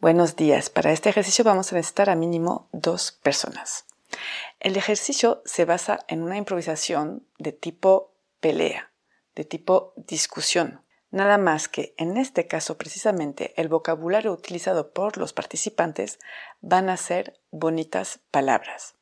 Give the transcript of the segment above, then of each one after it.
Buenos días. Para este ejercicio vamos a necesitar a mínimo dos personas. El ejercicio se basa en una improvisación de tipo pelea, de tipo discusión. Nada más que en este caso precisamente el vocabulario utilizado por los participantes van a ser bonitas palabras.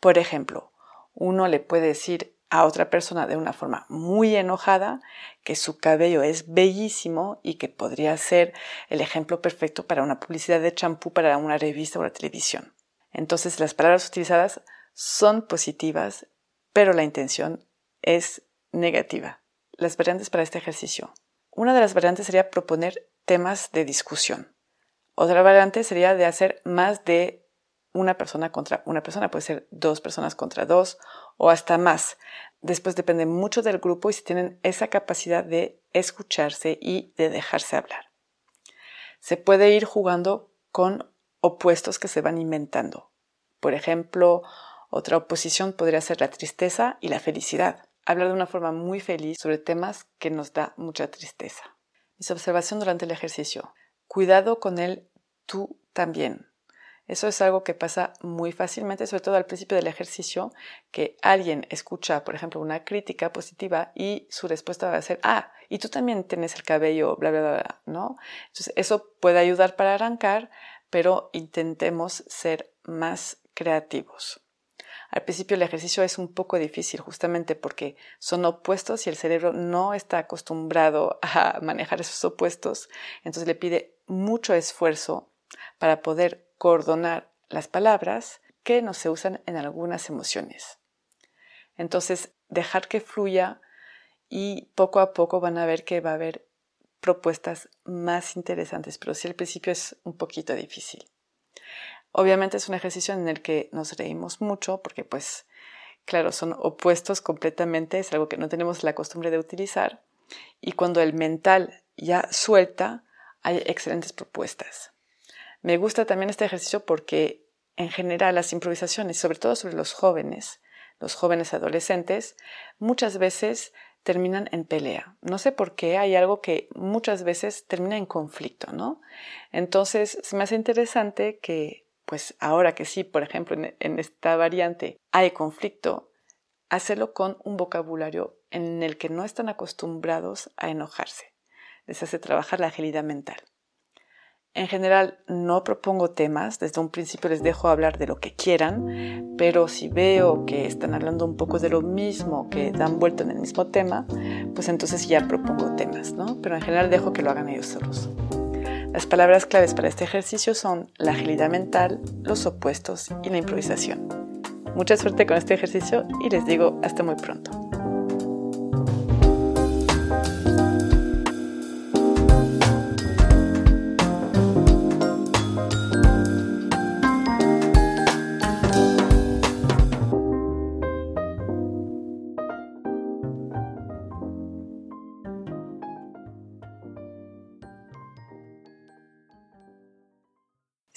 Por ejemplo, uno le puede decir a otra persona de una forma muy enojada que su cabello es bellísimo y que podría ser el ejemplo perfecto para una publicidad de champú para una revista o la televisión. Entonces las palabras utilizadas son positivas, pero la intención es negativa. Las variantes para este ejercicio. Una de las variantes sería proponer temas de discusión. Otra variante sería de hacer más de una persona contra una persona, puede ser dos personas contra dos o hasta más. Después depende mucho del grupo y si tienen esa capacidad de escucharse y de dejarse hablar. Se puede ir jugando con opuestos que se van inventando. Por ejemplo, otra oposición podría ser la tristeza y la felicidad. Hablar de una forma muy feliz sobre temas que nos da mucha tristeza. Mis observación durante el ejercicio. Cuidado con el tú también. Eso es algo que pasa muy fácilmente, sobre todo al principio del ejercicio, que alguien escucha, por ejemplo, una crítica positiva y su respuesta va a ser, ah, y tú también tienes el cabello, bla, bla, bla, ¿no? Entonces, eso puede ayudar para arrancar, pero intentemos ser más creativos. Al principio el ejercicio es un poco difícil justamente porque son opuestos y el cerebro no está acostumbrado a manejar esos opuestos, entonces le pide mucho esfuerzo para poder coordinar las palabras que no se usan en algunas emociones. Entonces, dejar que fluya y poco a poco van a ver que va a haber propuestas más interesantes, pero sí al principio es un poquito difícil. Obviamente es un ejercicio en el que nos reímos mucho porque pues claro, son opuestos completamente, es algo que no tenemos la costumbre de utilizar y cuando el mental ya suelta, hay excelentes propuestas. Me gusta también este ejercicio porque en general las improvisaciones, sobre todo sobre los jóvenes, los jóvenes adolescentes, muchas veces terminan en pelea. No sé por qué, hay algo que muchas veces termina en conflicto, ¿no? Entonces, se me hace interesante que, pues ahora que sí, por ejemplo, en, en esta variante hay conflicto, hacerlo con un vocabulario en el que no están acostumbrados a enojarse. Les hace trabajar la agilidad mental. En general no propongo temas, desde un principio les dejo hablar de lo que quieran, pero si veo que están hablando un poco de lo mismo, que dan vuelta en el mismo tema, pues entonces ya propongo temas, ¿no? Pero en general dejo que lo hagan ellos solos. Las palabras claves para este ejercicio son la agilidad mental, los opuestos y la improvisación. Mucha suerte con este ejercicio y les digo hasta muy pronto.